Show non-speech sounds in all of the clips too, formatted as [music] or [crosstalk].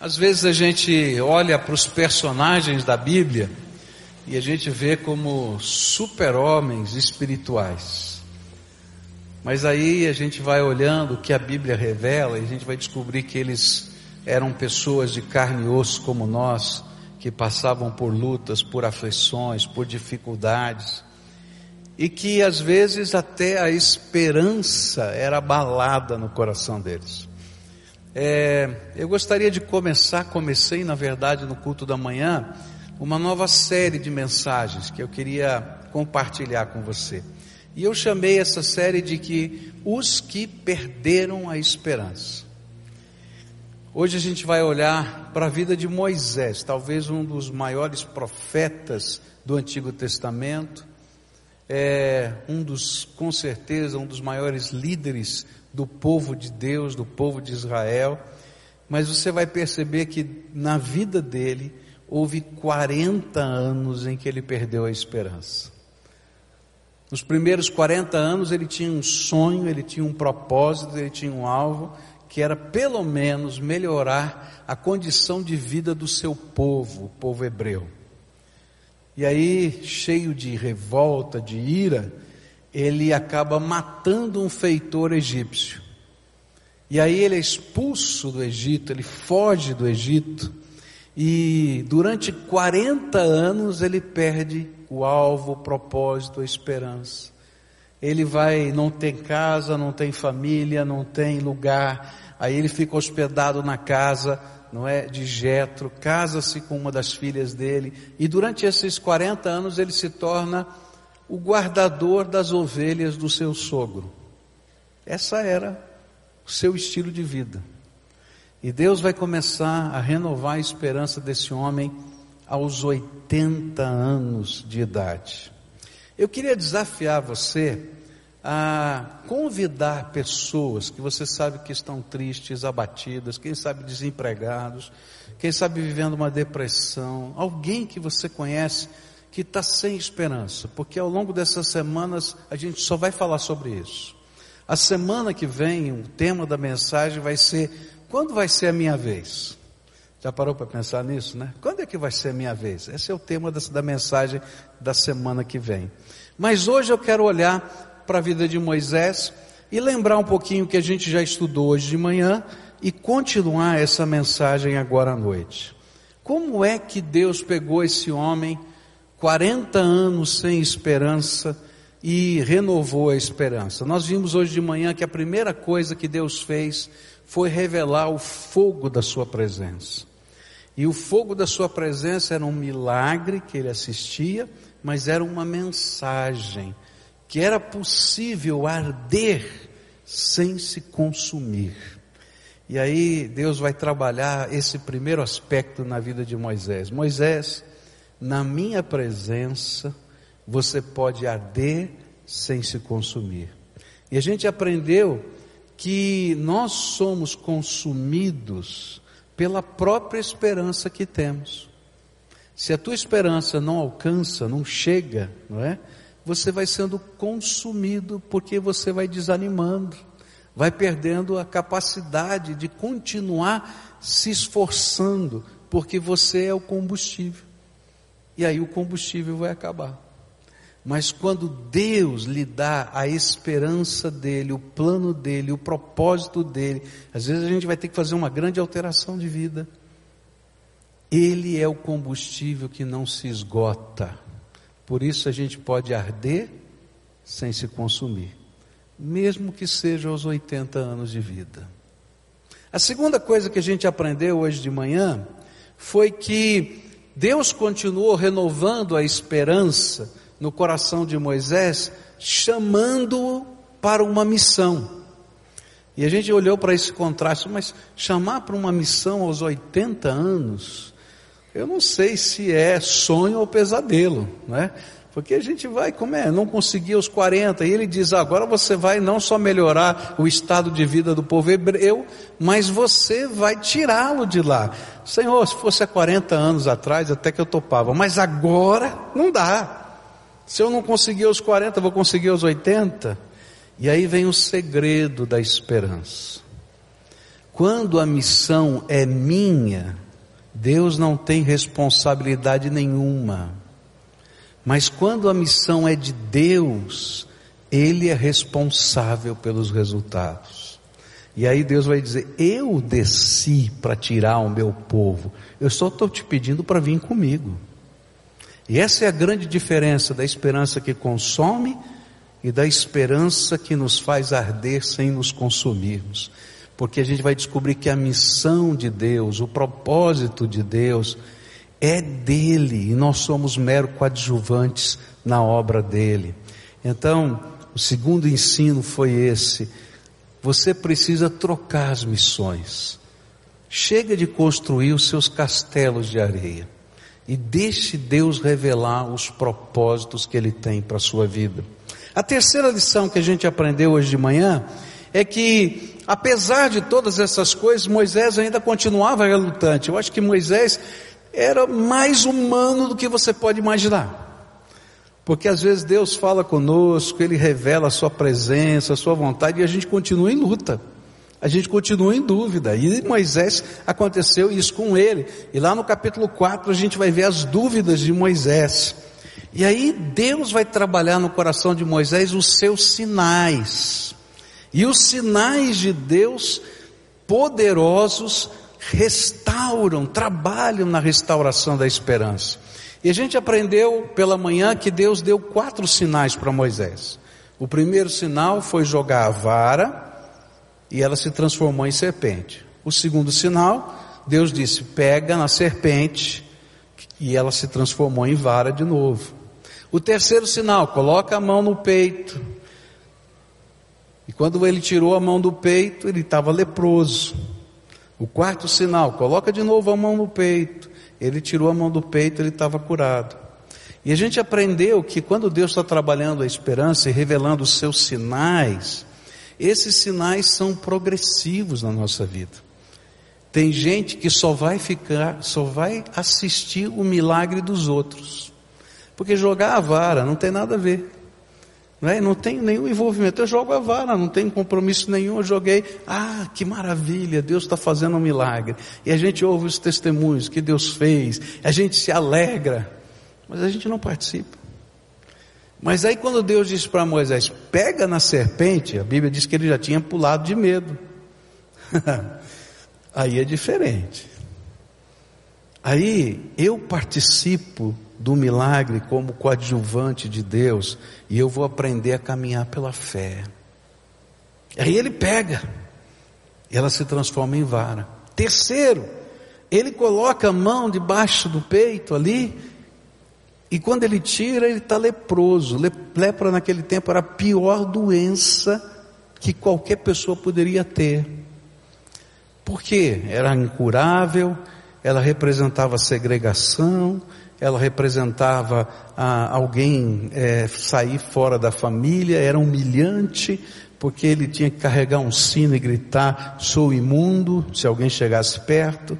Às vezes a gente olha para os personagens da Bíblia e a gente vê como super-homens espirituais. Mas aí a gente vai olhando o que a Bíblia revela e a gente vai descobrir que eles eram pessoas de carne e osso como nós, que passavam por lutas, por aflições, por dificuldades, e que às vezes até a esperança era abalada no coração deles. É, eu gostaria de começar, comecei na verdade no culto da manhã, uma nova série de mensagens que eu queria compartilhar com você. E eu chamei essa série de que os que perderam a esperança. Hoje a gente vai olhar para a vida de Moisés, talvez um dos maiores profetas do Antigo Testamento, é um dos, com certeza, um dos maiores líderes do povo de Deus, do povo de Israel, mas você vai perceber que na vida dele houve 40 anos em que ele perdeu a esperança. Nos primeiros 40 anos ele tinha um sonho, ele tinha um propósito, ele tinha um alvo, que era pelo menos melhorar a condição de vida do seu povo, o povo hebreu. E aí, cheio de revolta, de ira, ele acaba matando um feitor egípcio. E aí ele é expulso do Egito, ele foge do Egito, e durante 40 anos ele perde o alvo, o propósito, a esperança. Ele vai, não tem casa, não tem família, não tem lugar, aí ele fica hospedado na casa, não é, de Jetro, casa-se com uma das filhas dele, e durante esses 40 anos ele se torna o guardador das ovelhas do seu sogro. Essa era o seu estilo de vida. E Deus vai começar a renovar a esperança desse homem aos 80 anos de idade. Eu queria desafiar você a convidar pessoas que você sabe que estão tristes, abatidas, quem sabe desempregados, quem sabe vivendo uma depressão, alguém que você conhece que está sem esperança, porque ao longo dessas semanas a gente só vai falar sobre isso. A semana que vem, o tema da mensagem vai ser: quando vai ser a minha vez? Já parou para pensar nisso, né? Quando é que vai ser a minha vez? Esse é o tema da, mensagem da semana que vem. Mas hoje eu quero olhar para a vida de Moisés e lembrar um pouquinho que a gente já estudou hoje de manhã e continuar essa mensagem agora à noite. Como é que Deus pegou esse homem 40 anos sem esperança e renovou a esperança. Nós vimos hoje de manhã que a primeira coisa que Deus fez foi revelar o fogo da sua presença. E o fogo da sua presença era um milagre que ele assistia, mas era uma mensagem que era possível arder sem se consumir. E aí Deus vai trabalhar esse primeiro aspecto na vida de Moisés. Moisés, na minha presença, você pode arder sem se consumir. E a gente aprendeu que nós somos consumidos pela própria esperança que temos. Se a tua esperança não alcança, não chega, não é? Você vai sendo consumido porque você vai desanimando, vai perdendo a capacidade de continuar se esforçando, porque você é o combustível e aí o combustível vai acabar. Mas quando Deus lhe dá a esperança dele, o plano dele, o propósito dele, às vezes a gente vai ter que fazer uma grande alteração de vida. Ele é o combustível que não se esgota. Por isso a gente pode arder sem se consumir, mesmo que seja aos 80 anos de vida. A segunda coisa que a gente aprendeu hoje de manhã foi que Deus continuou renovando a esperança no coração de Moisés, chamando-o para uma missão. E a gente olhou para esse contraste, mas chamar para uma missão aos 80 anos, eu não sei se é sonho ou pesadelo, não é? Porque a gente vai, como é, não conseguia os 40, e ele diz: agora você vai não só melhorar o estado de vida do povo hebreu, mas você vai tirá-lo de lá. Senhor, se fosse há 40 anos atrás, até que eu topava, mas agora não dá. Se eu não conseguir os 40, vou conseguir os 80. E aí vem o segredo da esperança. quando a missão é minha, Deus não tem responsabilidade nenhuma. Mas quando a missão é de Deus, Ele é responsável pelos resultados. E aí Deus vai dizer: Eu desci para tirar o meu povo, eu só estou te pedindo para vir comigo. E essa é a grande diferença da esperança que consome e da esperança que nos faz arder sem nos consumirmos. Porque a gente vai descobrir que a missão de Deus, o propósito de Deus, é dele e nós somos mero coadjuvantes na obra dele. Então, o segundo ensino foi esse: você precisa trocar as missões. Chega de construir os seus castelos de areia e deixe Deus revelar os propósitos que Ele tem para a sua vida. A terceira lição que a gente aprendeu hoje de manhã é que, apesar de todas essas coisas, Moisés ainda continuava relutante. Eu acho que Moisés era mais humano do que você pode imaginar. Porque às vezes Deus fala conosco, Ele revela a Sua presença, a Sua vontade e a gente continua em luta a gente continua em dúvida. E Moisés aconteceu isso com ele. E lá no capítulo 4 a gente vai ver as dúvidas de Moisés. E aí Deus vai trabalhar no coração de Moisés os seus sinais. E os sinais de Deus poderosos restauram, trabalham na restauração da esperança. E a gente aprendeu pela manhã que Deus deu quatro sinais para Moisés. O primeiro sinal foi jogar a vara, e ela se transformou em serpente. O segundo sinal, Deus disse: pega na serpente, e ela se transformou em vara de novo. O terceiro sinal, coloca a mão no peito. E quando ele tirou a mão do peito, ele estava leproso. O quarto sinal, coloca de novo a mão no peito. Ele tirou a mão do peito, ele estava curado. E a gente aprendeu que quando Deus está trabalhando a esperança e revelando os seus sinais, esses sinais são progressivos na nossa vida. Tem gente que só vai ficar, só vai assistir o milagre dos outros. Porque jogar a vara não tem nada a ver. Não, é? não tem nenhum envolvimento. Eu jogo a vara, não tem compromisso nenhum. Eu joguei, ah, que maravilha, Deus está fazendo um milagre. E a gente ouve os testemunhos que Deus fez, a gente se alegra, mas a gente não participa. Mas aí quando Deus disse para Moisés, pega na serpente, a Bíblia diz que ele já tinha pulado de medo. [laughs] aí é diferente. Aí eu participo do milagre como coadjuvante de Deus e eu vou aprender a caminhar pela fé. Aí ele pega ela se transforma em vara. Terceiro, ele coloca a mão debaixo do peito ali e quando ele tira, ele está leproso. Lepra naquele tempo era a pior doença que qualquer pessoa poderia ter. Por quê? Era incurável, ela representava segregação, ela representava ah, alguém é, sair fora da família, era humilhante, porque ele tinha que carregar um sino e gritar: sou imundo, se alguém chegasse perto.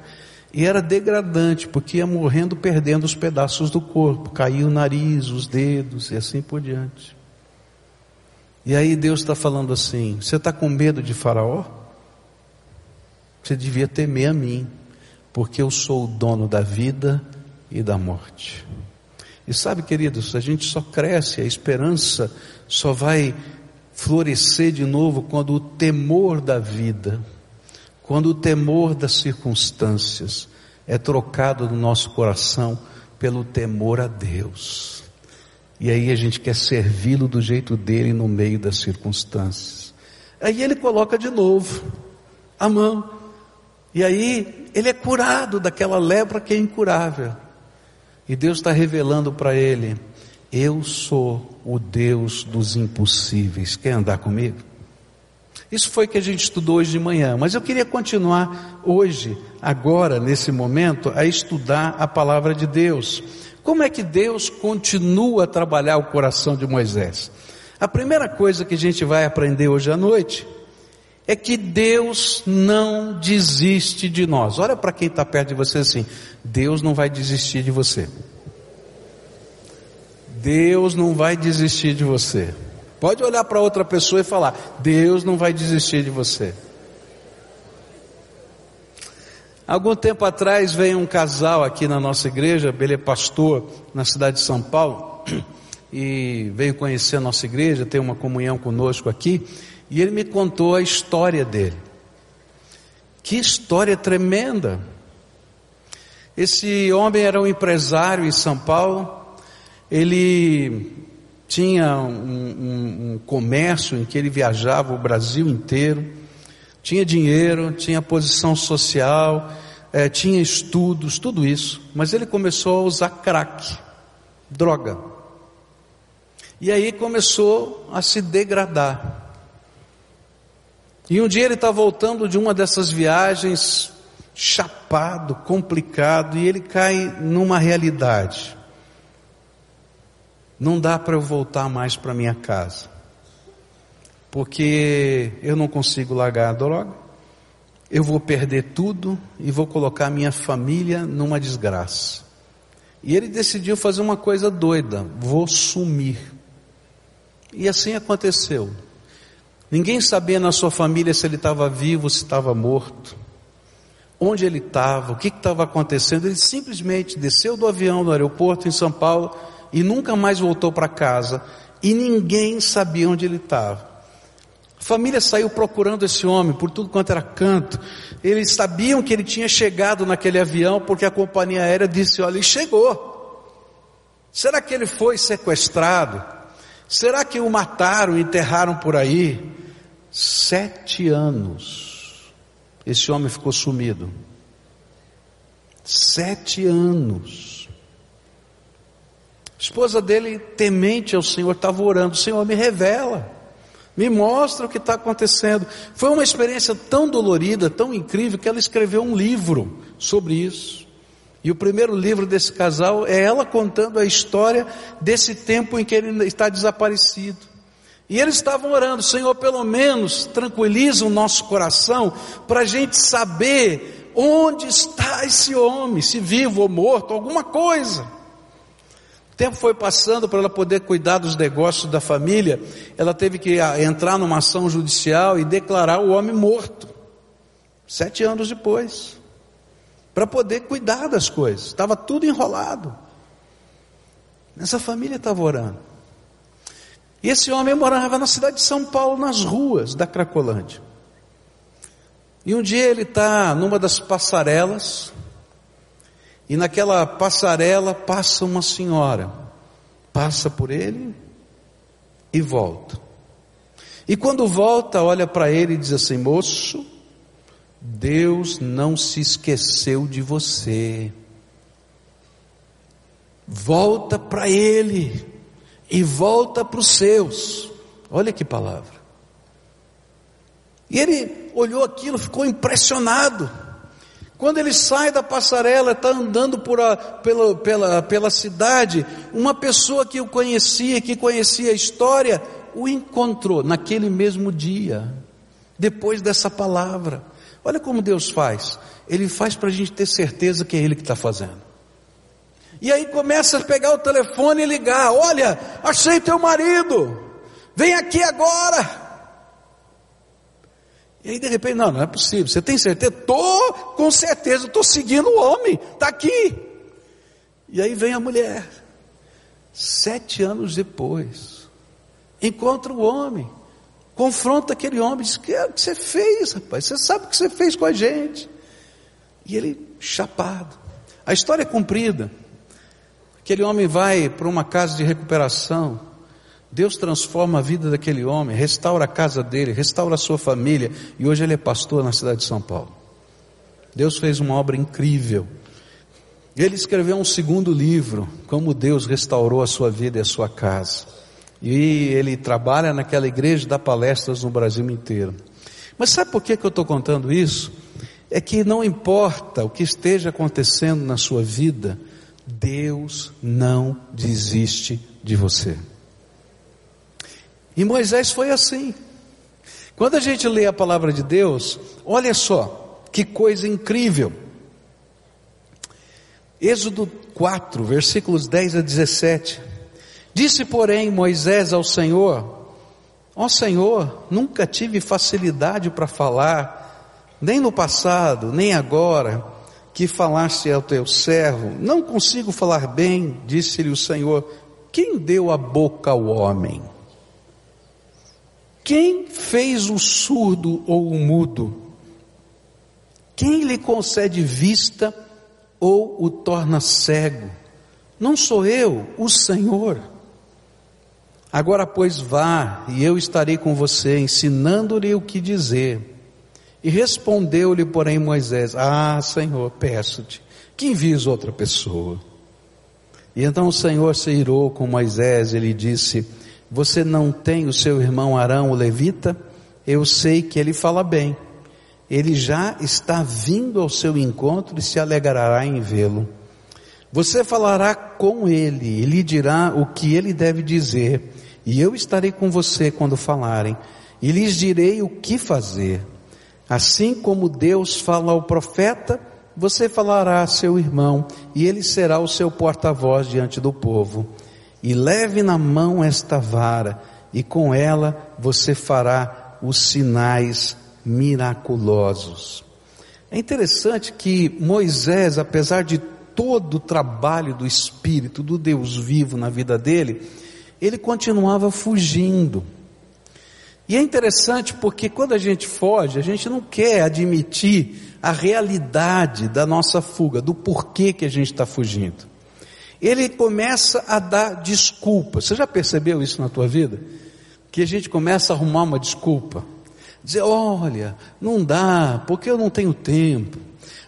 E era degradante, porque ia morrendo perdendo os pedaços do corpo, caía o nariz, os dedos e assim por diante. E aí Deus está falando assim: você está com medo de Faraó? Você devia temer a mim, porque eu sou o dono da vida e da morte. E sabe, queridos, a gente só cresce, a esperança só vai florescer de novo quando o temor da vida, quando o temor das circunstâncias é trocado no nosso coração pelo temor a Deus. E aí a gente quer servi-lo do jeito dele no meio das circunstâncias. Aí ele coloca de novo a mão. E aí ele é curado daquela lepra que é incurável. E Deus está revelando para ele: Eu sou o Deus dos impossíveis. Quer andar comigo? Isso foi que a gente estudou hoje de manhã, mas eu queria continuar hoje, agora, nesse momento, a estudar a palavra de Deus. Como é que Deus continua a trabalhar o coração de Moisés? A primeira coisa que a gente vai aprender hoje à noite é que Deus não desiste de nós. Olha para quem está perto de você assim: Deus não vai desistir de você. Deus não vai desistir de você. Pode olhar para outra pessoa e falar: Deus não vai desistir de você. Algum tempo atrás veio um casal aqui na nossa igreja, ele é pastor na cidade de São Paulo, [clears throat] e veio conhecer a nossa igreja, tem uma comunhão conosco aqui, e ele me contou a história dele. Que história tremenda! Esse homem era um empresário em São Paulo, ele tinha um, um, um, comércio em que ele viajava o Brasil inteiro, tinha dinheiro, tinha posição social, é, tinha estudos, tudo isso, mas ele começou a usar crack, droga. E aí começou a se degradar. E um dia ele está voltando de uma dessas viagens, chapado, complicado, e ele cai numa realidade. Não dá para eu voltar mais para minha casa, porque eu não consigo largar a droga, eu vou perder tudo e vou colocar minha família numa desgraça. E ele decidiu fazer uma coisa doida: vou sumir. E assim aconteceu. Ninguém sabia na sua família se ele estava vivo, se estava morto, onde ele estava, o que estava acontecendo. Ele simplesmente desceu do avião no aeroporto em São Paulo e nunca mais voltou para casa. E ninguém sabia onde ele estava. A família saiu procurando esse homem por tudo quanto era canto. Eles sabiam que ele tinha chegado naquele avião porque a companhia aérea disse: Olha, ele chegou. Será que ele foi sequestrado? Será que o mataram enterraram por aí? Sete anos. Esse homem ficou sumido. Sete anos. A esposa dele, temente ao Senhor, estava orando: Senhor, me revela, me mostra o que está acontecendo. Foi uma experiência tão dolorida, tão incrível, que ela escreveu um livro sobre isso. E o primeiro livro desse casal é ela contando a história desse tempo em que ele está desaparecido. E eles estavam orando, Senhor, pelo menos tranquiliza o nosso coração para a gente saber onde está esse homem, se vivo ou morto, alguma coisa. O tempo foi passando para ela poder cuidar dos negócios da família, ela teve que ah, entrar numa ação judicial e declarar o homem morto. Sete anos depois, para poder cuidar das coisas, estava tudo enrolado. Essa família estava orando. E esse homem morava na cidade de São Paulo, nas ruas da Cracolândia. E um dia ele está numa das passarelas, e naquela passarela passa uma senhora, passa por ele e volta. E quando volta, olha para ele e diz assim: Moço, Deus não se esqueceu de você. Volta para Ele e volta para os seus. Olha que palavra. E ele olhou aquilo, ficou impressionado. Quando ele sai da passarela, está andando por a, pela, pela, pela cidade, uma pessoa que o conhecia, que conhecia a história, o encontrou naquele mesmo dia, depois dessa palavra. Olha como Deus faz. Ele faz para a gente ter certeza que é Ele que está fazendo. E aí começa a pegar o telefone e ligar: Olha, achei teu marido, vem aqui agora. E aí de repente, não, não é possível. Você tem certeza? Tô com certeza, estou seguindo o homem, está aqui. E aí vem a mulher, sete anos depois, encontra o homem, confronta aquele homem, diz: que é o que você fez, rapaz? Você sabe o que você fez com a gente? E ele chapado. A história é cumprida. Aquele homem vai para uma casa de recuperação. Deus transforma a vida daquele homem, restaura a casa dele, restaura a sua família, e hoje ele é pastor na cidade de São Paulo. Deus fez uma obra incrível. Ele escreveu um segundo livro, como Deus restaurou a sua vida e a sua casa. E ele trabalha naquela igreja, dá palestras no Brasil inteiro. Mas sabe por que, que eu estou contando isso? É que não importa o que esteja acontecendo na sua vida, Deus não desiste de você. E Moisés foi assim. Quando a gente lê a palavra de Deus, olha só, que coisa incrível. Êxodo 4, versículos 10 a 17. Disse, porém, Moisés ao Senhor: Ó Senhor, nunca tive facilidade para falar, nem no passado, nem agora que falaste ao teu servo, não consigo falar bem, disse-lhe o Senhor, quem deu a boca ao homem? Quem fez o surdo ou o mudo? Quem lhe concede vista ou o torna cego? Não sou eu, o Senhor. Agora, pois, vá, e eu estarei com você, ensinando-lhe o que dizer. E respondeu-lhe, porém, Moisés: Ah, Senhor, peço-te que envies outra pessoa. E então o Senhor se irou com Moisés, ele disse: Você não tem o seu irmão Arão, o levita? Eu sei que ele fala bem. Ele já está vindo ao seu encontro e se alegrará em vê-lo. Você falará com ele e lhe dirá o que ele deve dizer, e eu estarei com você quando falarem, e lhes direi o que fazer. Assim como Deus fala ao profeta, você falará a seu irmão, e ele será o seu porta-voz diante do povo. E leve na mão esta vara, e com ela você fará os sinais miraculosos. É interessante que Moisés, apesar de todo o trabalho do Espírito, do Deus vivo na vida dele, ele continuava fugindo. E é interessante porque quando a gente foge, a gente não quer admitir a realidade da nossa fuga, do porquê que a gente está fugindo. Ele começa a dar desculpas. Você já percebeu isso na tua vida? Que a gente começa a arrumar uma desculpa. Dizer, olha, não dá, porque eu não tenho tempo.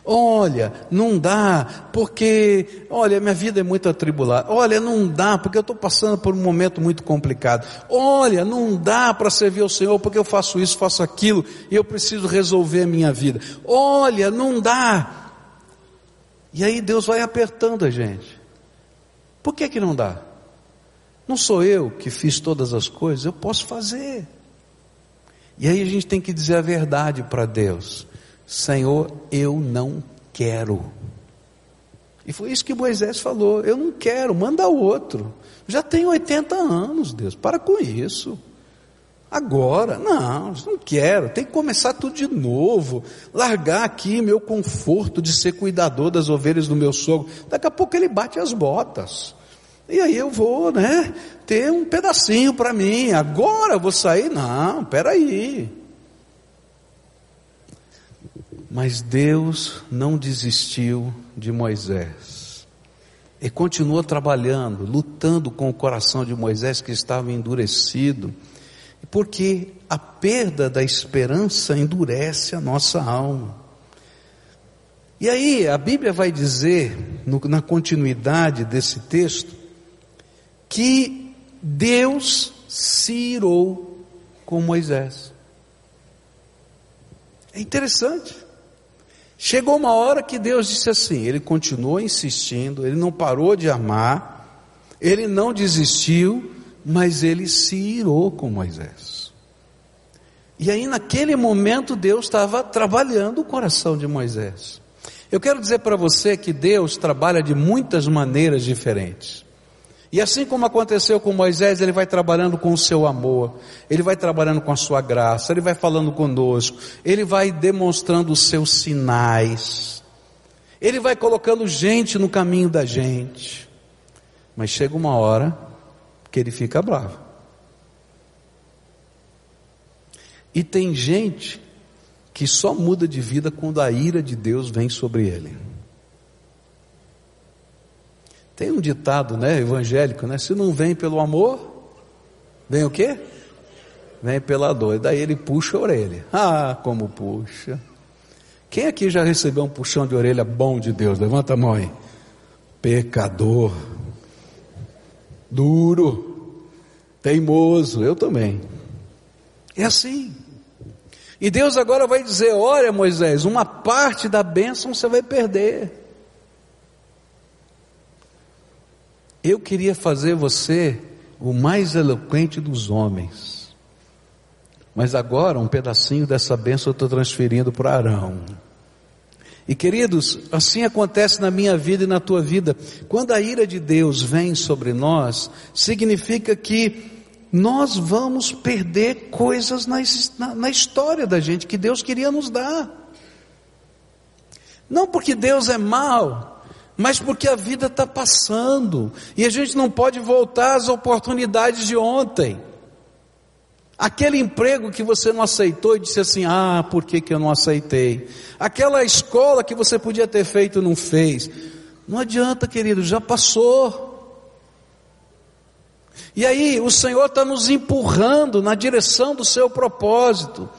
Olha, não dá, porque, olha, minha vida é muito atribulada. Olha, não dá, porque eu estou passando por um momento muito complicado. Olha, não dá para servir ao Senhor, porque eu faço isso, faço aquilo, e eu preciso resolver a minha vida. Olha, não dá. E aí Deus vai apertando a gente. Por que que não dá? Não sou eu que fiz todas as coisas, eu posso fazer. E aí a gente tem que dizer a verdade para Deus. Senhor, eu não quero. E foi isso que Moisés falou: eu não quero, manda outro. Já tenho 80 anos, Deus, para com isso. Agora, não, não quero, tem que começar tudo de novo, largar aqui meu conforto de ser cuidador das ovelhas do meu sogro. Daqui a pouco ele bate as botas. E aí eu vou, né, ter um pedacinho para mim. Agora eu vou sair? Não, peraí. Mas Deus não desistiu de Moisés. E continuou trabalhando, lutando com o coração de Moisés que estava endurecido. Porque a perda da esperança endurece a nossa alma. E aí, a Bíblia vai dizer, no, na continuidade desse texto, que Deus se irou com Moisés. É interessante. Chegou uma hora que Deus disse assim: Ele continuou insistindo, ele não parou de amar, ele não desistiu, mas ele se irou com Moisés. E aí, naquele momento, Deus estava trabalhando o coração de Moisés. Eu quero dizer para você que Deus trabalha de muitas maneiras diferentes. E assim como aconteceu com Moisés, ele vai trabalhando com o seu amor, ele vai trabalhando com a sua graça, ele vai falando conosco, ele vai demonstrando os seus sinais, ele vai colocando gente no caminho da gente. Mas chega uma hora que ele fica bravo. E tem gente que só muda de vida quando a ira de Deus vem sobre ele. Tem um ditado, né, evangélico, né? Se não vem pelo amor, vem o quê? Vem pela dor. E daí ele puxa a orelha. Ah, como puxa. Quem aqui já recebeu um puxão de orelha bom de Deus? Levanta a mão aí. Pecador. Duro. Teimoso. Eu também. É assim. E Deus agora vai dizer: Olha, Moisés, uma parte da bênção você vai perder. Eu queria fazer você o mais eloquente dos homens. Mas agora um pedacinho dessa bênção eu estou transferindo para Arão. E queridos, assim acontece na minha vida e na tua vida. Quando a ira de Deus vem sobre nós, significa que nós vamos perder coisas na, na, na história da gente que Deus queria nos dar. Não porque Deus é mau, mas porque a vida está passando e a gente não pode voltar às oportunidades de ontem. Aquele emprego que você não aceitou e disse assim: ah, por que, que eu não aceitei? Aquela escola que você podia ter feito e não fez. Não adianta, querido, já passou. E aí, o Senhor está nos empurrando na direção do seu propósito.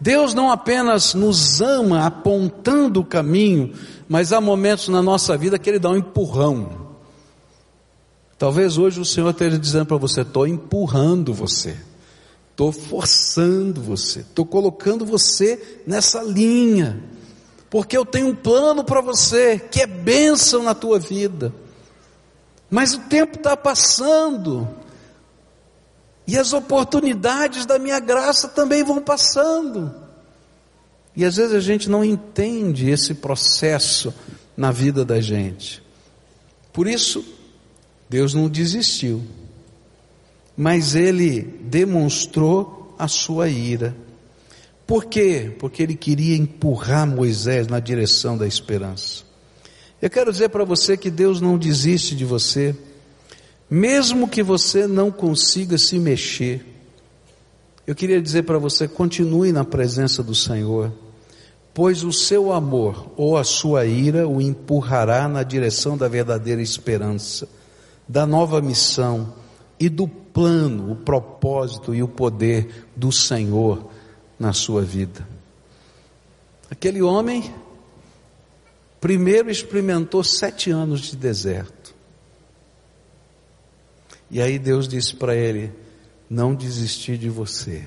Deus não apenas nos ama apontando o caminho, mas há momentos na nossa vida que Ele dá um empurrão. Talvez hoje o Senhor esteja dizendo para você: estou empurrando você, estou forçando você, estou colocando você nessa linha, porque eu tenho um plano para você que é bênção na tua vida. Mas o tempo está passando, e as oportunidades da minha graça também vão passando. E às vezes a gente não entende esse processo na vida da gente. Por isso, Deus não desistiu, mas Ele demonstrou a sua ira. Por quê? Porque Ele queria empurrar Moisés na direção da esperança. Eu quero dizer para você que Deus não desiste de você. Mesmo que você não consiga se mexer, eu queria dizer para você: continue na presença do Senhor, pois o seu amor ou a sua ira o empurrará na direção da verdadeira esperança, da nova missão e do plano, o propósito e o poder do Senhor na sua vida. Aquele homem primeiro experimentou sete anos de deserto. E aí Deus disse para ele: Não desisti de você.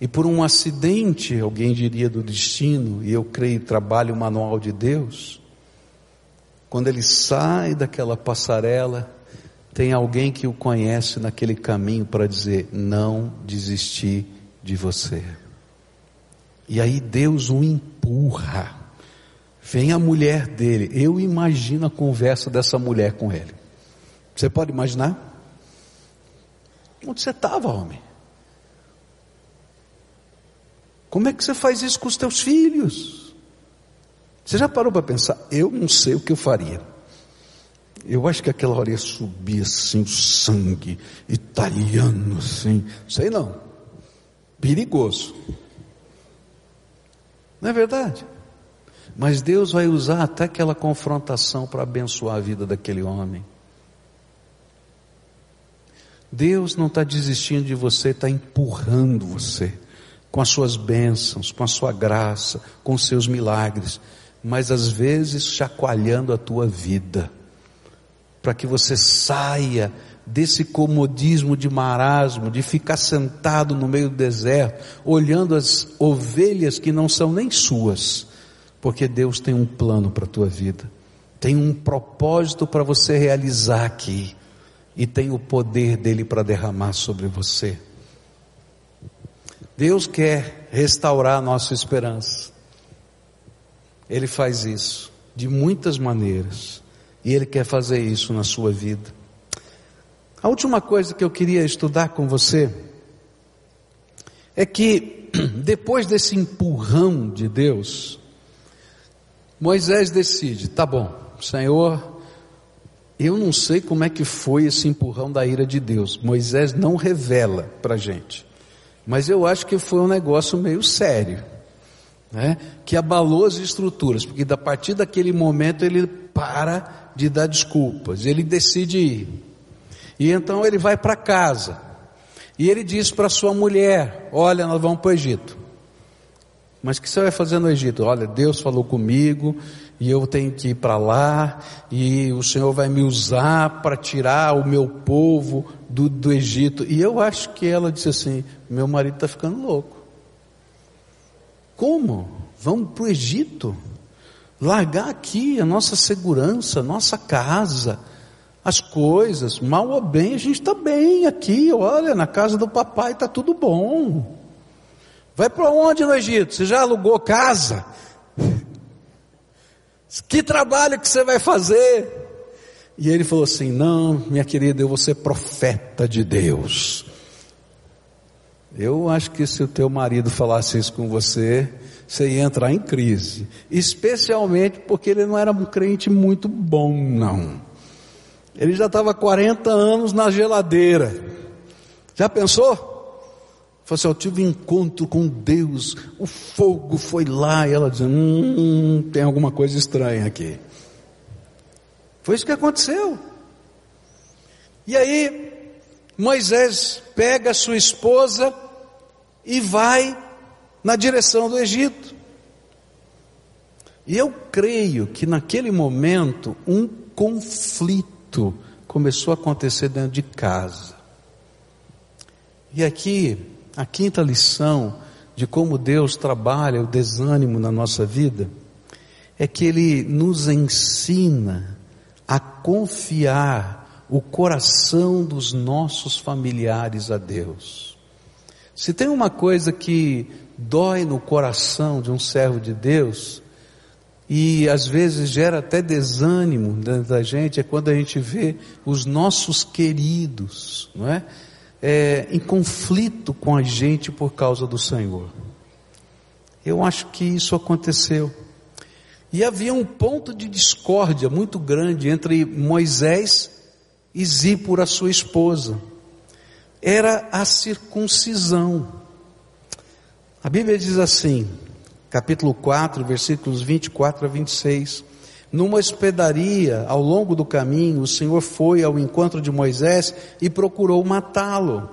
E por um acidente, alguém diria do destino, e eu creio, trabalho manual de Deus, quando ele sai daquela passarela, tem alguém que o conhece naquele caminho para dizer: Não desisti de você. E aí Deus o empurra. Vem a mulher dele. Eu imagino a conversa dessa mulher com ele. Você pode imaginar? Onde você estava, homem? Como é que você faz isso com os teus filhos? Você já parou para pensar? Eu não sei o que eu faria. Eu acho que aquela hora ia subir assim, o sangue italiano, assim. Sei não. Perigoso. Não é verdade? Mas Deus vai usar até aquela confrontação para abençoar a vida daquele homem. Deus não está desistindo de você, está empurrando você com as suas bênçãos, com a sua graça, com os seus milagres, mas às vezes chacoalhando a tua vida, para que você saia desse comodismo de marasmo, de ficar sentado no meio do deserto, olhando as ovelhas que não são nem suas, porque Deus tem um plano para a tua vida, tem um propósito para você realizar aqui e tem o poder dele para derramar sobre você. Deus quer restaurar a nossa esperança. Ele faz isso de muitas maneiras e ele quer fazer isso na sua vida. A última coisa que eu queria estudar com você é que [clears throat] depois desse empurrão de Deus, Moisés decide, tá bom, Senhor, eu não sei como é que foi esse empurrão da ira de Deus. Moisés não revela para gente. Mas eu acho que foi um negócio meio sério. Né? Que abalou as estruturas. Porque a partir daquele momento ele para de dar desculpas. Ele decide ir. E então ele vai para casa. E ele diz para sua mulher: Olha, nós vamos para o Egito. Mas o que você vai fazer no Egito? Olha, Deus falou comigo e eu tenho que ir para lá, e o Senhor vai me usar para tirar o meu povo do, do Egito. E eu acho que ela disse assim: meu marido está ficando louco. Como? Vamos para o Egito? Largar aqui a nossa segurança, nossa casa, as coisas, mal ou bem, a gente está bem aqui, olha, na casa do papai está tudo bom. Vai para onde no Egito? Você já alugou casa? Que trabalho que você vai fazer? E ele falou assim: Não, minha querida, eu vou ser profeta de Deus. Eu acho que se o teu marido falasse isso com você, você ia entrar em crise, especialmente porque ele não era um crente muito bom, não. Ele já estava 40 anos na geladeira. Já pensou? Falou assim, eu tive um encontro com Deus, o fogo foi lá, e ela dizendo, hum, tem alguma coisa estranha aqui. Foi isso que aconteceu. E aí, Moisés pega sua esposa e vai na direção do Egito. E eu creio que naquele momento um conflito começou a acontecer dentro de casa. E aqui, a quinta lição de como Deus trabalha o desânimo na nossa vida, é que Ele nos ensina a confiar o coração dos nossos familiares a Deus. Se tem uma coisa que dói no coração de um servo de Deus, e às vezes gera até desânimo dentro da gente, é quando a gente vê os nossos queridos, não é? É? em conflito com a gente por causa do Senhor. Eu acho que isso aconteceu. E havia um ponto de discórdia muito grande entre Moisés e Zípora, sua esposa. Era a circuncisão. A Bíblia diz assim, capítulo 4, versículos 24 a 26. Numa hospedaria, ao longo do caminho, o Senhor foi ao encontro de Moisés e procurou matá-lo.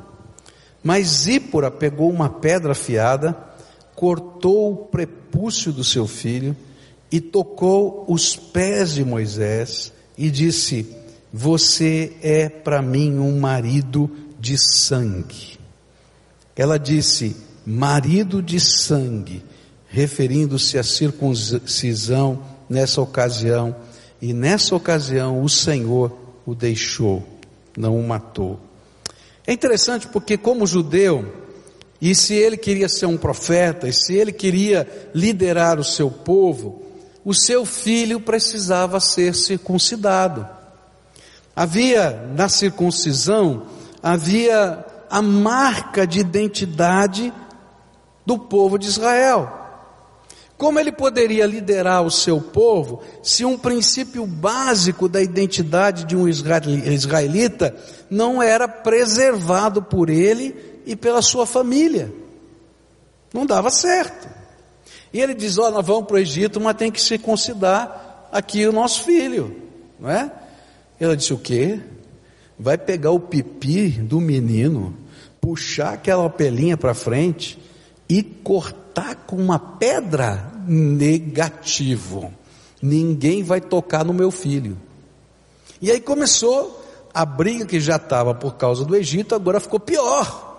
Mas Zípora pegou uma pedra afiada, cortou o prepúcio do seu filho e tocou os pés de Moisés e disse: Você é para mim um marido de sangue. Ela disse: Marido de sangue, referindo-se à circuncisão nessa ocasião, e nessa ocasião o Senhor o deixou, não o matou. É interessante porque, como judeu, e se ele queria ser um profeta, e se ele queria liderar o seu povo, o seu filho precisava ser circuncidado. Havia na circuncisão, havia a marca de identidade do povo de Israel. Como ele poderia liderar o seu povo se um princípio básico da identidade de um israelita não era preservado por ele e pela sua família? Não dava certo. E ele diz: oh, nós vamos para o Egito, mas tem que circuncidar aqui o nosso filho, não é? Ela disse: O quê? Vai pegar o pipi do menino, puxar aquela pelinha para frente e cortar com uma pedra? Negativo. Ninguém vai tocar no meu filho. E aí começou a briga que já estava por causa do Egito, agora ficou pior.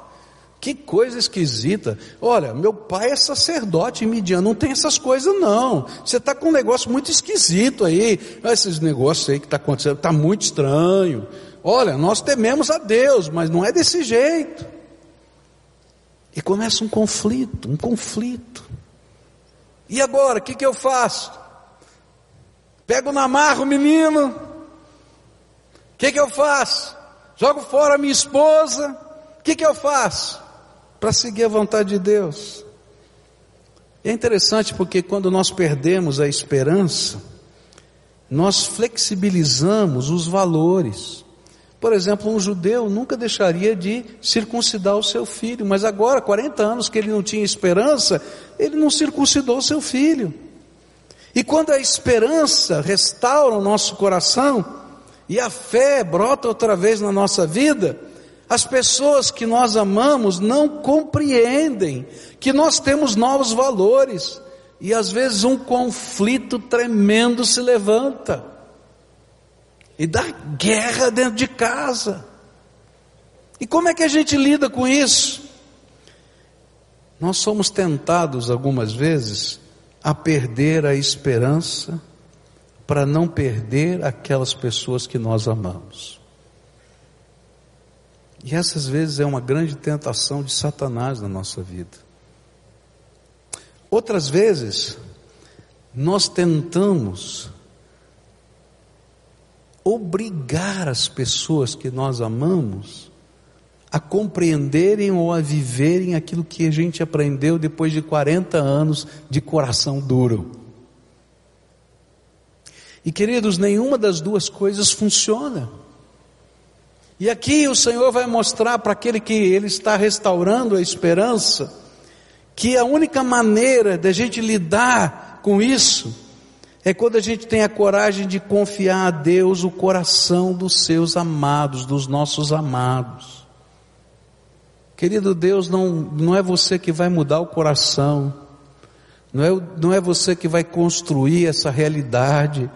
Que coisa esquisita. Olha, meu pai é sacerdote em Midian, não tem essas coisas não. Você está com um negócio muito esquisito aí. Esses negócios aí que está acontecendo, está muito estranho. Olha, nós tememos a Deus, mas não é desse jeito. E começa um conflito, um conflito. E agora, o que, que eu faço? Pego na marra o menino. O que, que eu faço? Jogo fora a minha esposa. O que, que eu faço? para seguir a vontade de Deus. É interessante porque quando nós perdemos a esperança, nós flexibilizamos os valores. Por exemplo, um judeu nunca deixaria de circuncidar o seu filho, mas agora, 40 anos que ele não tinha esperança, ele não circuncidou o seu filho. E quando a esperança restaura o nosso coração, e a fé brota outra vez na nossa vida, as pessoas que nós amamos não compreendem que nós temos novos valores e às vezes um conflito tremendo se levanta e dá guerra dentro de casa. E como é que a gente lida com isso? Nós somos tentados algumas vezes a perder a esperança para não perder aquelas pessoas que nós amamos. E essas vezes é uma grande tentação de Satanás na nossa vida. Outras vezes, nós tentamos obrigar as pessoas que nós amamos a compreenderem ou a viverem aquilo que a gente aprendeu depois de 40 anos de coração duro. E queridos, nenhuma das duas coisas funciona. E aqui o Senhor vai mostrar para aquele que Ele está restaurando a esperança, que a única maneira da gente lidar com isso é quando a gente tem a coragem de confiar a Deus o coração dos seus amados, dos nossos amados. Querido Deus, não, não é você que vai mudar o coração, não é, não é você que vai construir essa realidade,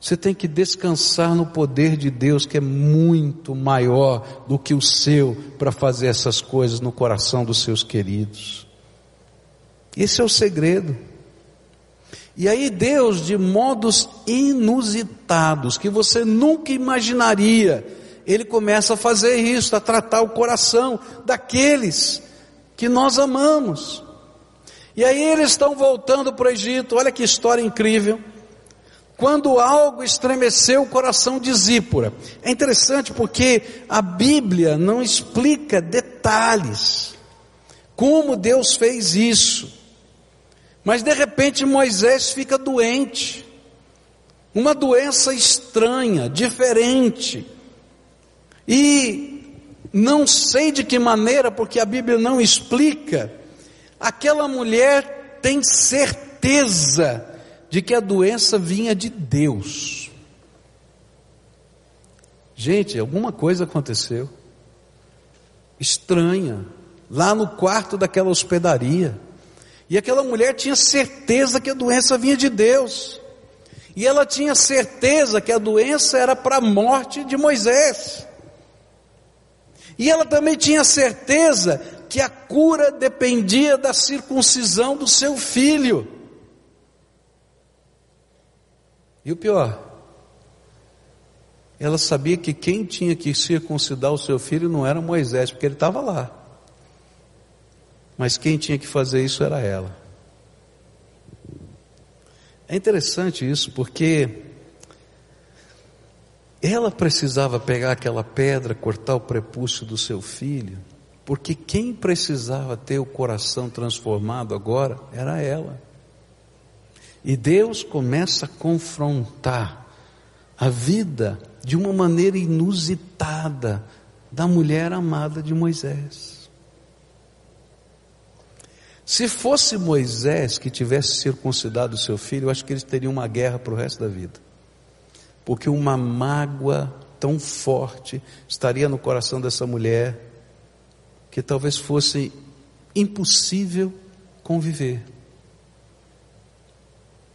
você tem que descansar no poder de Deus que é muito maior do que o seu para fazer essas coisas no coração dos seus queridos. Esse é o segredo. E aí Deus, de modos inusitados, que você nunca imaginaria, Ele começa a fazer isso, a tratar o coração daqueles que nós amamos. E aí eles estão voltando para o Egito, olha que história incrível quando algo estremeceu o coração de Zípora. É interessante porque a Bíblia não explica detalhes, como Deus fez isso. Mas de repente Moisés fica doente, uma doença estranha, diferente, e não sei de que maneira, porque a Bíblia não explica, aquela mulher tem certeza de que a doença vinha de Deus. Gente, alguma coisa aconteceu. Estranha. Lá no quarto daquela hospedaria. E aquela mulher tinha certeza que a doença vinha de Deus. E ela tinha certeza que a doença era para a morte de Moisés. E ela também tinha certeza que a cura dependia da circuncisão do seu filho. E o pior, ela sabia que quem tinha que circuncidar o seu filho não era Moisés, porque ele estava lá. Mas quem tinha que fazer isso era ela. É interessante isso, porque ela precisava pegar aquela pedra, cortar o prepúcio do seu filho, porque quem precisava ter o coração transformado agora era ela. E Deus começa a confrontar a vida de uma maneira inusitada da mulher amada de Moisés. Se fosse Moisés que tivesse circuncidado o seu filho, eu acho que eles teriam uma guerra para o resto da vida. Porque uma mágoa tão forte estaria no coração dessa mulher que talvez fosse impossível conviver.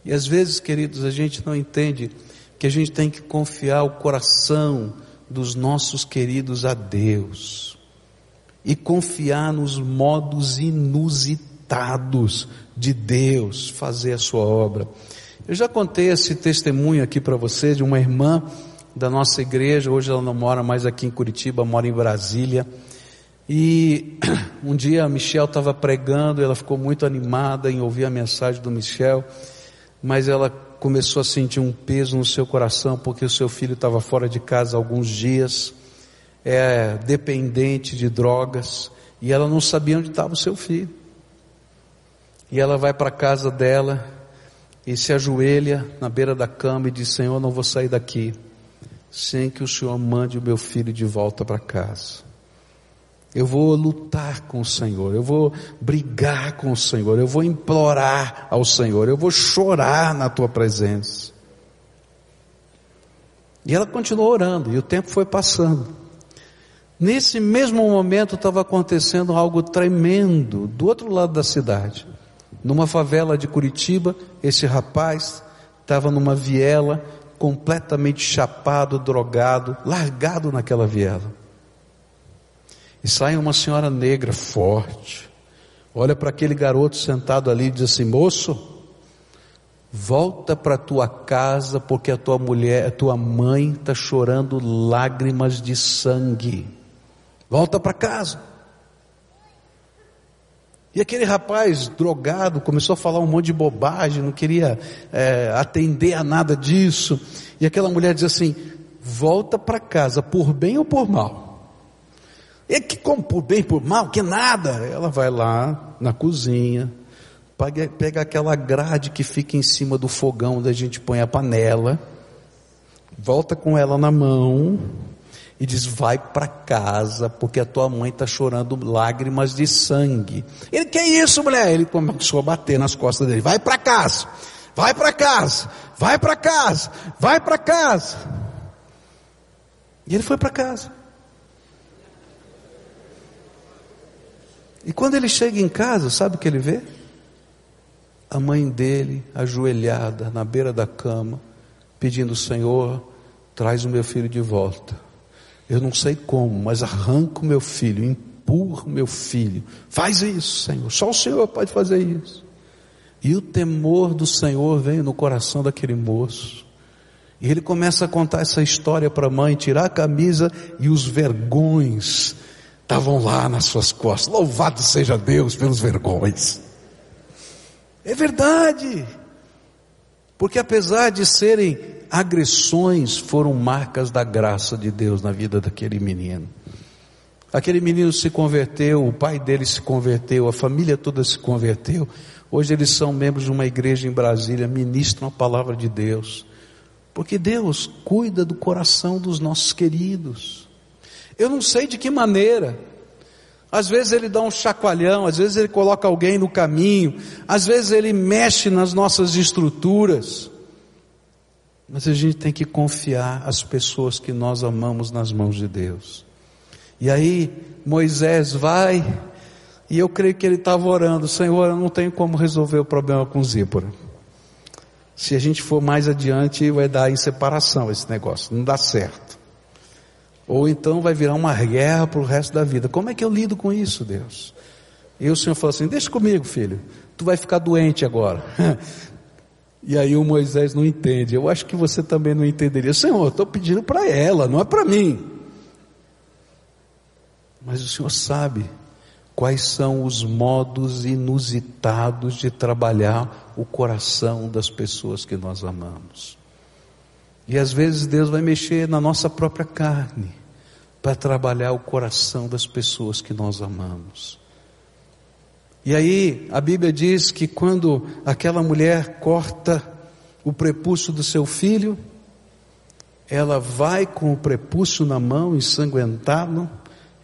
E às vezes, queridos, a gente não entende que a gente tem que confiar o coração dos nossos queridos a Deus e confiar nos modos inusitados de Deus fazer a sua obra. Eu já contei esse testemunho aqui para vocês de uma irmã da nossa igreja, hoje ela não mora mais aqui em Curitiba, mora em Brasília. E [clears throat] um dia a Michelle estava pregando, ela ficou muito animada em ouvir a mensagem do Michel mas ela começou a sentir um peso no seu coração porque o seu filho estava fora de casa alguns dias, é dependente de drogas, e ela não sabia onde estava o seu filho. E ela vai para a casa dela e se ajoelha na beira da cama e diz: Senhor, não vou sair daqui sem que o Senhor mande o meu filho de volta para casa. Eu vou lutar com o Senhor, eu vou brigar com o Senhor, eu vou implorar ao Senhor, eu vou chorar na tua presença. E ela continuou orando, e o tempo foi passando. Nesse mesmo momento estava acontecendo algo tremendo do outro lado da cidade. Numa favela de Curitiba, esse rapaz estava numa viela, completamente chapado, drogado, largado naquela viela. E sai uma senhora negra forte, olha para aquele garoto sentado ali e diz assim: moço, volta para tua casa porque a tua mulher, a tua mãe está chorando lágrimas de sangue. Volta para casa. E aquele rapaz drogado começou a falar um monte de bobagem, não queria é, atender a nada disso. E aquela mulher diz assim: volta para casa, por bem ou por mal E que como por bem, por mal, que nada. Ela vai lá na cozinha, pega aquela grade que fica em cima do fogão onde a gente põe a panela, volta com ela na mão e diz: Vai para casa, porque a tua mãe está chorando lágrimas de sangue. Ele, que isso, mulher? Ele começou a bater nas costas dele: Vai para casa, vai para casa, vai para casa, vai para casa. E ele foi para casa. E quando ele chega em casa, sabe o que ele vê? A mãe dele ajoelhada na beira da cama, pedindo: Senhor, traz o meu filho de volta. Eu não sei como, mas arranca o meu filho, empurra o meu filho. Faz isso, Senhor. Só o Senhor pode fazer isso. E o temor do Senhor veio no coração daquele moço. E ele começa a contar essa história para a mãe, tirar a camisa e os vergões estavam lá nas suas costas. Louvado seja Deus pelos vergões. É verdade. Porque apesar de serem agressões, foram marcas da graça de Deus na vida daquele menino. Aquele menino se converteu, o pai dele se converteu, a família toda se converteu. Hoje eles são membros de uma igreja em Brasília, ministram a palavra de Deus. Porque Deus cuida do coração dos nossos queridos. Eu não sei de que maneira. Às vezes ele dá um chacoalhão, às vezes ele coloca alguém no caminho, às vezes ele mexe nas nossas estruturas. Mas a gente tem que confiar as pessoas que nós amamos nas mãos de Deus. E aí Moisés vai, e eu creio que ele estava orando, Senhor, eu não tenho como resolver o problema com Zípora. Se a gente for mais adiante, vai dar em separação esse negócio, não dá certo. Ou então vai virar uma guerra para o resto da vida. Como é que eu lido com isso, Deus? E o Senhor falou assim: Deixa comigo, filho. Tu vai ficar doente agora. [laughs] e aí o Moisés não entende. Eu acho que você também não entenderia. Senhor, estou pedindo para ela, não é para mim. Mas o Senhor sabe quais são os modos inusitados de trabalhar o coração das pessoas que nós amamos. E às vezes Deus vai mexer na nossa própria carne para trabalhar o coração das pessoas que nós amamos. E aí a Bíblia diz que quando aquela mulher corta o prepúcio do seu filho, ela vai com o prepúcio na mão, ensanguentado,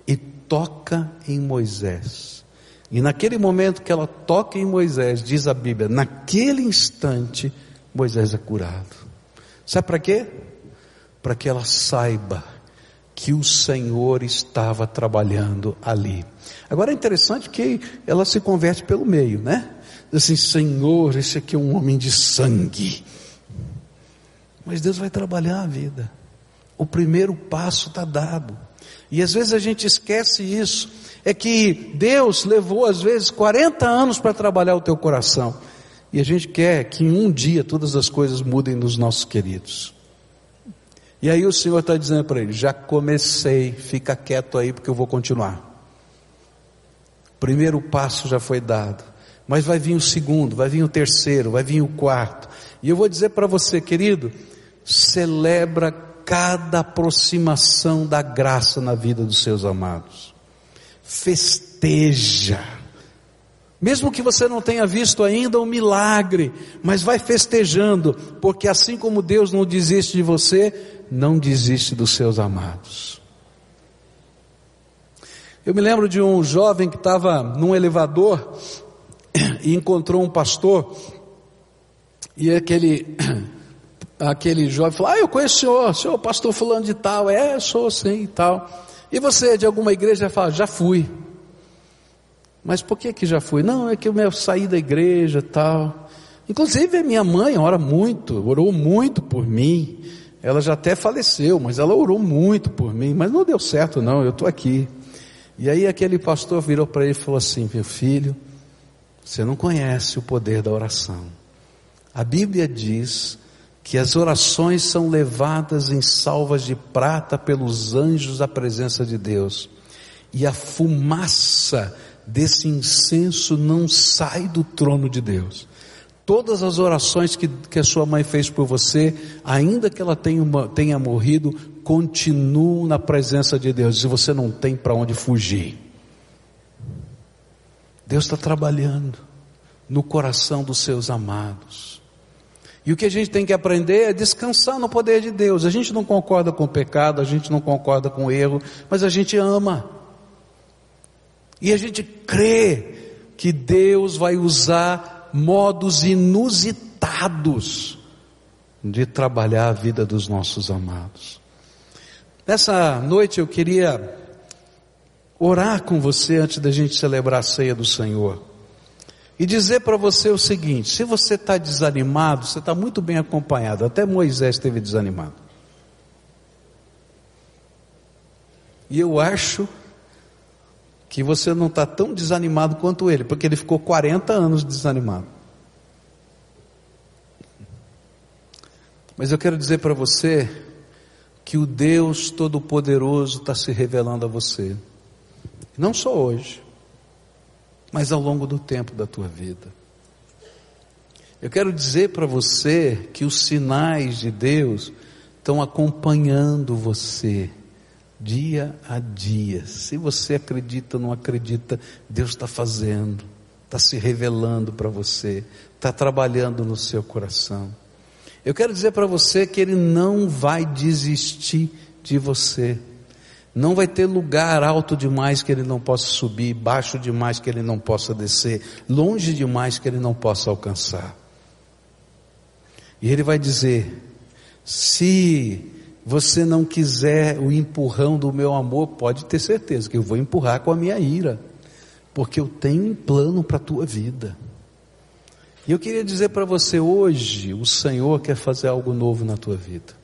e toca em Moisés. E naquele momento que ela toca em Moisés, diz a Bíblia, naquele instante, Moisés é curado. Sabe para quê? Para que ela saiba que o Senhor estava trabalhando ali. Agora é interessante que ela se converte pelo meio, né? Diz assim, Senhor, esse aqui é um homem de sangue. Mas Deus vai trabalhar a vida. O primeiro passo está dado. E às vezes a gente esquece isso. É que Deus levou às vezes 40 anos para trabalhar o teu coração. E a gente quer que em um dia todas as coisas mudem nos nossos queridos. E aí o Senhor está dizendo para ele: já comecei, fica quieto aí porque eu vou continuar. Primeiro passo já foi dado, mas vai vir o segundo, vai vir o terceiro, vai vir o quarto. E eu vou dizer para você, querido, celebra cada aproximação da graça na vida dos seus amados. Festeja mesmo que você não tenha visto ainda o milagre, mas vai festejando, porque assim como Deus não desiste de você, não desiste dos seus amados. Eu me lembro de um jovem que estava num elevador [clears throat] e encontrou um pastor, e aquele, [clears throat] aquele jovem falou: Ah, eu conheço o senhor, senhor pastor fulano de tal, é, sou sim e tal. E você é de alguma igreja? Fala: Já fui. Mas por que que já fui? Não, é que eu saí da igreja tal. Inclusive a minha mãe ora muito, orou muito por mim. Ela já até faleceu, mas ela orou muito por mim, mas não deu certo não, eu estou aqui. E aí aquele pastor virou para ele e falou assim, meu filho, você não conhece o poder da oração. A Bíblia diz que as orações são levadas em salvas de prata pelos anjos à presença de Deus. E a fumaça desse incenso não sai do trono de Deus. Todas as orações que, que a sua mãe fez por você, ainda que ela tenha, tenha morrido, continuam na presença de Deus e você não tem para onde fugir. Deus está trabalhando no coração dos seus amados. E o que a gente tem que aprender é descansar no poder de Deus. A gente não concorda com o pecado, a gente não concorda com o erro, mas a gente ama. E a gente crê que Deus vai usar modos inusitados de trabalhar a vida dos nossos amados. Nessa noite eu queria orar com você antes da gente celebrar a ceia do Senhor e dizer para você o seguinte: se você está desanimado, você está muito bem acompanhado. Até Moisés esteve desanimado. E eu acho que você não está tão desanimado quanto ele, porque ele ficou 40 anos desanimado. Mas eu quero dizer para você que o Deus Todo-Poderoso está se revelando a você. Não só hoje mas ao longo do tempo da tua vida. Eu quero dizer para você que os sinais de Deus estão acompanhando você dia a dia. Se você acredita ou não acredita, Deus está fazendo, está se revelando para você, está trabalhando no seu coração. Eu quero dizer para você que Ele não vai desistir de você. Não vai ter lugar alto demais que ele não possa subir, baixo demais que ele não possa descer, longe demais que ele não possa alcançar. E ele vai dizer: se você não quiser o empurrão do meu amor, pode ter certeza que eu vou empurrar com a minha ira, porque eu tenho um plano para a tua vida. E eu queria dizer para você hoje, o Senhor quer fazer algo novo na tua vida.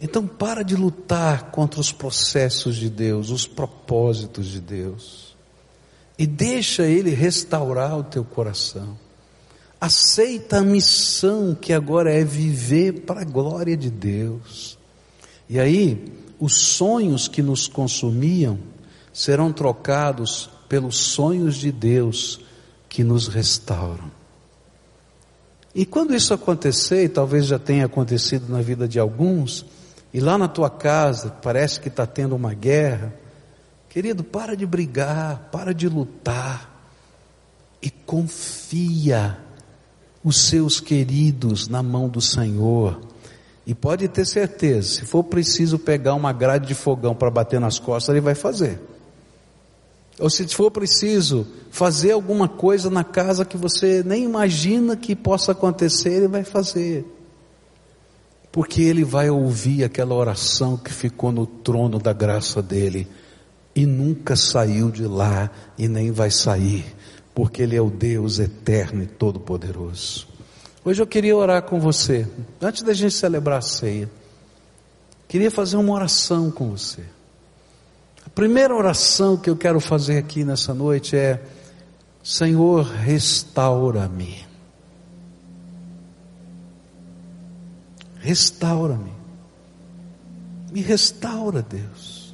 Então para de lutar contra os processos de Deus, os propósitos de Deus. E deixa Ele restaurar o teu coração. Aceita a missão que agora é viver para a glória de Deus. E aí, os sonhos que nos consumiam serão trocados pelos sonhos de Deus que nos restauram. E quando isso acontecer, e talvez já tenha acontecido na vida de alguns, e lá na tua casa parece que está tendo uma guerra, querido, para de brigar, para de lutar e confia os seus queridos na mão do Senhor. E pode ter certeza, se for preciso pegar uma grade de fogão para bater nas costas, ele vai fazer. Ou se for preciso fazer alguma coisa na casa que você nem imagina que possa acontecer, ele vai fazer porque ele vai ouvir aquela oração que ficou no trono da graça dele e nunca saiu de lá e nem vai sair, porque ele é o Deus eterno e todo-poderoso. Hoje eu queria orar com você, antes da gente celebrar a ceia, queria fazer uma oração com você. A primeira oração que eu quero fazer aqui nessa noite é: Senhor, restaura-me. Restaura-me. Me restaura, Deus.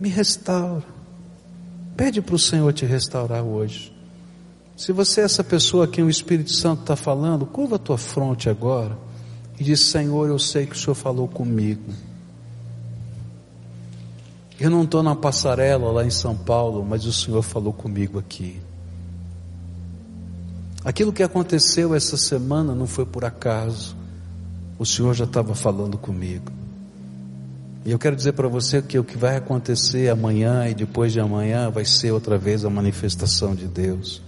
Me restaura. Pede para o Senhor te restaurar hoje. Se você é essa pessoa a quem o Espírito Santo está falando, curva a tua fronte agora e diz: Senhor, eu sei que o Senhor falou comigo. Eu não estou na passarela lá em São Paulo, mas o Senhor falou comigo aqui. Aquilo que aconteceu essa semana não foi por acaso o Senhor já estava falando comigo. E eu quero dizer para você que o que vai acontecer amanhã e depois de amanhã vai ser outra vez a manifestação de Deus.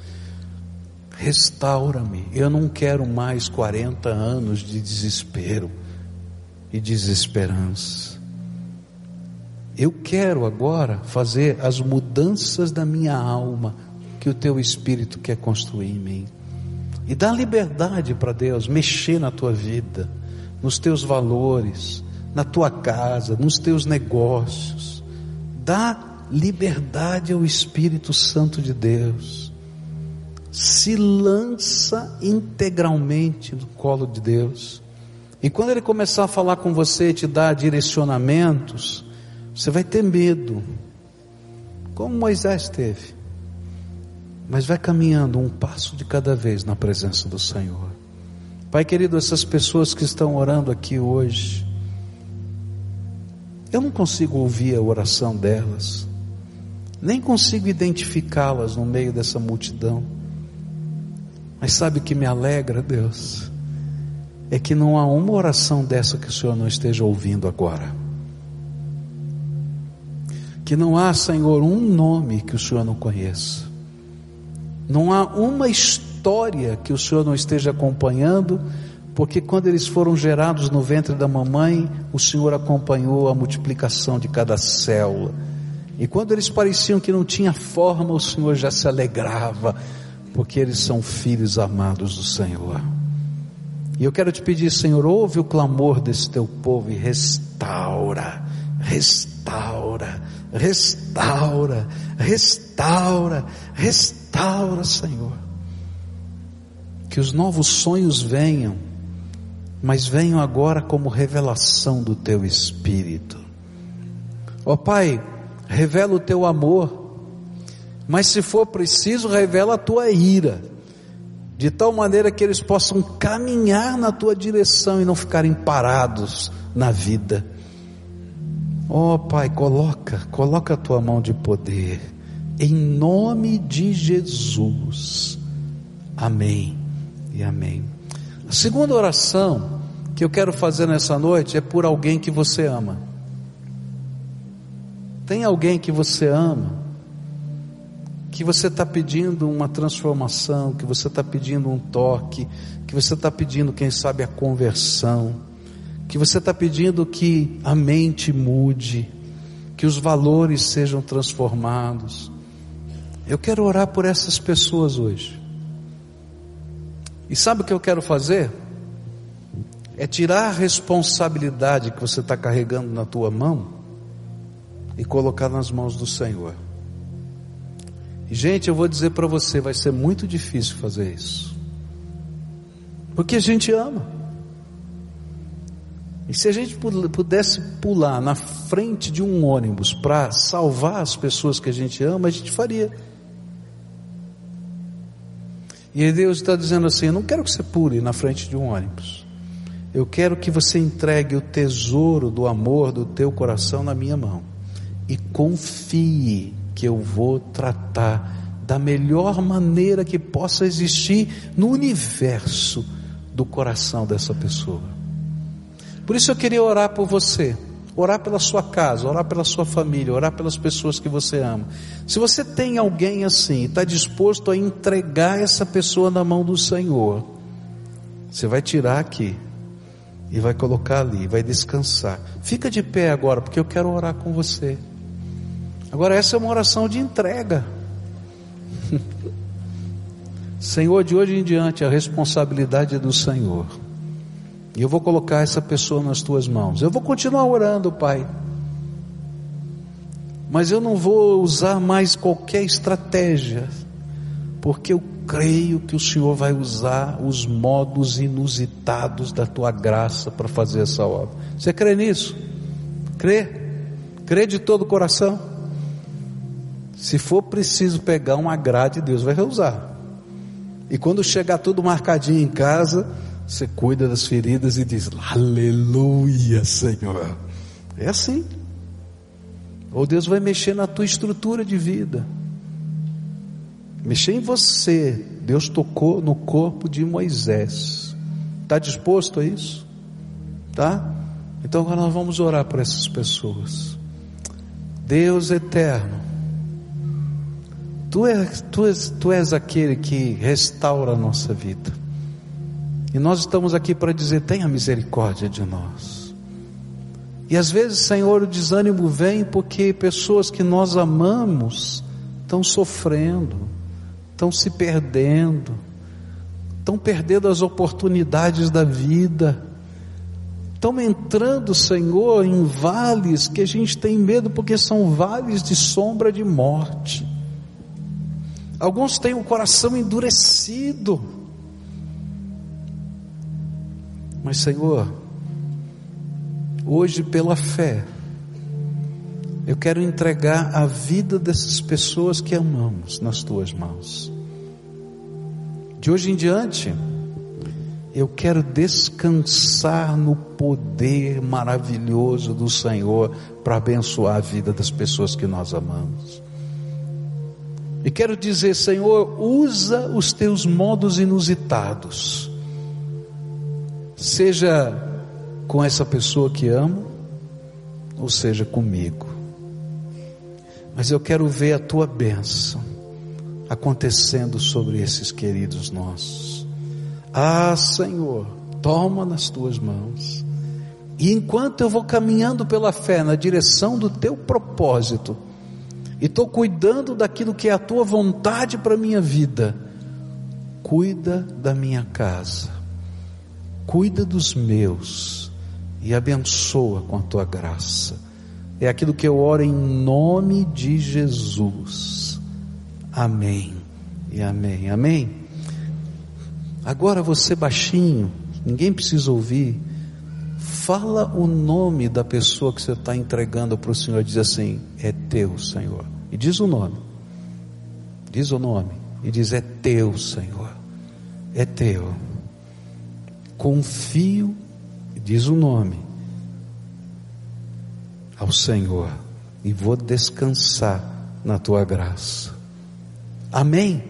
Restaura-me. Eu não quero mais 40 anos de desespero e desesperança. Eu quero agora fazer as mudanças da minha alma que o teu espírito quer construir em mim. E dá liberdade para Deus mexer na tua vida nos teus valores, na tua casa, nos teus negócios. Dá liberdade ao Espírito Santo de Deus. Se lança integralmente no colo de Deus. E quando ele começar a falar com você e te dar direcionamentos, você vai ter medo, como Moisés teve. Mas vai caminhando um passo de cada vez na presença do Senhor. Pai querido, essas pessoas que estão orando aqui hoje, Eu não consigo ouvir a oração delas, nem consigo identificá-las no meio dessa multidão. Mas sabe o que me alegra, Deus? É que não há uma oração dessa que o Senhor não esteja ouvindo agora. Que não há, Senhor, um nome que o Senhor não conheça. Não há uma história que o Senhor não esteja acompanhando, porque quando eles foram gerados no ventre da mamãe, o Senhor acompanhou a multiplicação de cada célula. E quando eles pareciam que não tinha forma, o Senhor já se alegrava, porque eles são filhos amados do Senhor. E eu quero te pedir, Senhor, ouve o clamor desse teu povo e restaura, restaura, restaura, restaura, restaura, Senhor. Que os novos sonhos venham, mas venham agora como revelação do teu Espírito. Ó oh, Pai, revela o teu amor, mas se for preciso, revela a tua ira de tal maneira que eles possam caminhar na tua direção e não ficarem parados na vida. Ó oh, Pai, coloca, coloca a tua mão de poder, em nome de Jesus. Amém e amém. A segunda oração que eu quero fazer nessa noite é por alguém que você ama. Tem alguém que você ama que você está pedindo uma transformação, que você está pedindo um toque, que você está pedindo, quem sabe, a conversão, que você está pedindo que a mente mude, que os valores sejam transformados. Eu quero orar por essas pessoas hoje. E sabe o que eu quero fazer? É tirar a responsabilidade que você está carregando na tua mão e colocar nas mãos do Senhor. Gente, eu vou dizer para você, vai ser muito difícil fazer isso. Porque a gente ama. E se a gente pudesse pular na frente de um ônibus para salvar as pessoas que a gente ama, a gente faria. E Deus está dizendo assim: Eu não quero que você pule na frente de um ônibus. Eu quero que você entregue o tesouro do amor do teu coração na minha mão. E confie que eu vou tratar da melhor maneira que possa existir no universo do coração dessa pessoa. Por isso eu queria orar por você, orar pela sua casa, orar pela sua família, orar pelas pessoas que você ama. Se você tem alguém assim, está disposto a entregar essa pessoa na mão do Senhor, você vai tirar aqui e vai colocar ali, vai descansar. Fica de pé agora, porque eu quero orar com você. Agora, essa é uma oração de entrega. Senhor, de hoje em diante, a responsabilidade é do Senhor. E eu vou colocar essa pessoa nas tuas mãos. Eu vou continuar orando, Pai. Mas eu não vou usar mais qualquer estratégia, porque eu creio que o Senhor vai usar os modos inusitados da tua graça para fazer essa obra. Você crê nisso? Crê? Crê de todo o coração? Se for preciso pegar uma grade, Deus vai reusar. E quando chegar tudo marcadinho em casa, você cuida das feridas e diz: Aleluia, Senhor. É assim. Ou Deus vai mexer na tua estrutura de vida. Mexer em você. Deus tocou no corpo de Moisés. Está disposto a isso? Tá? Então agora nós vamos orar por essas pessoas. Deus eterno Tu és, tu, és, tu és aquele que restaura a nossa vida. E nós estamos aqui para dizer: tenha misericórdia de nós. E às vezes, Senhor, o desânimo vem porque pessoas que nós amamos estão sofrendo, estão se perdendo, estão perdendo as oportunidades da vida, estão entrando, Senhor, em vales que a gente tem medo porque são vales de sombra de morte. Alguns têm o coração endurecido. Mas, Senhor, hoje pela fé, eu quero entregar a vida dessas pessoas que amamos nas tuas mãos. De hoje em diante, Eu quero descansar no poder maravilhoso do Senhor para abençoar a vida das pessoas que nós amamos. E quero dizer, Senhor, usa os teus modos inusitados, seja com essa pessoa que amo, ou seja comigo. Mas eu quero ver a tua bênção acontecendo sobre esses queridos nossos. Ah, Senhor, toma nas tuas mãos. E enquanto eu vou caminhando pela fé na direção do teu propósito, e estou cuidando daquilo que é a tua vontade para a minha vida, cuida da minha casa, cuida dos meus e abençoa com a tua graça. É aquilo que eu oro em nome de Jesus. Amém e amém. Amém. Agora você baixinho, ninguém precisa ouvir. Fala o nome da pessoa que você está entregando para o Senhor. Diz assim: É teu, Senhor. E diz o nome. Diz o nome. E diz: É teu, Senhor. É teu. Confio, diz o nome, ao Senhor. E vou descansar na tua graça. Amém.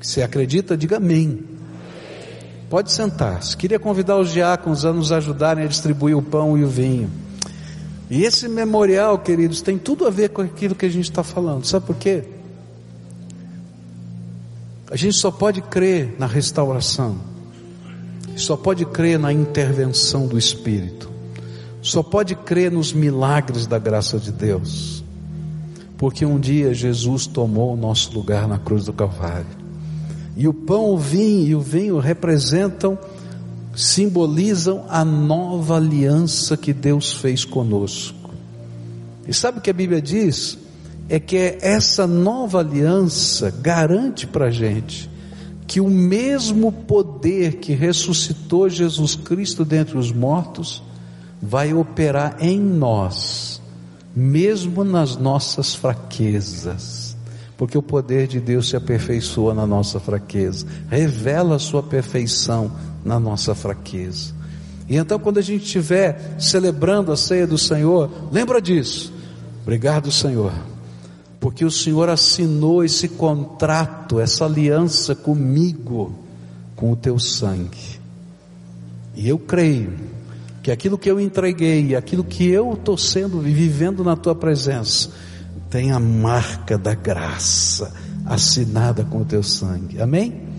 Se acredita, diga amém. Pode sentar-se. Queria convidar os diáconos a nos ajudarem a distribuir o pão e o vinho. E esse memorial, queridos, tem tudo a ver com aquilo que a gente está falando. Sabe por quê? A gente só pode crer na restauração, só pode crer na intervenção do Espírito, só pode crer nos milagres da graça de Deus, porque um dia Jesus tomou o nosso lugar na cruz do Calvário. E o pão, o vinho e o vinho representam, simbolizam a nova aliança que Deus fez conosco. E sabe o que a Bíblia diz? É que essa nova aliança garante para a gente que o mesmo poder que ressuscitou Jesus Cristo dentre os mortos vai operar em nós, mesmo nas nossas fraquezas porque o poder de Deus se aperfeiçoa na nossa fraqueza, revela a sua perfeição na nossa fraqueza. E então, quando a gente estiver celebrando a ceia do Senhor, lembra disso. Obrigado, Senhor, porque o Senhor assinou esse contrato, essa aliança comigo, com o teu sangue. E eu creio que aquilo que eu entreguei, aquilo que eu estou sendo vivendo na tua presença, tem a marca da graça assinada com o teu sangue. Amém?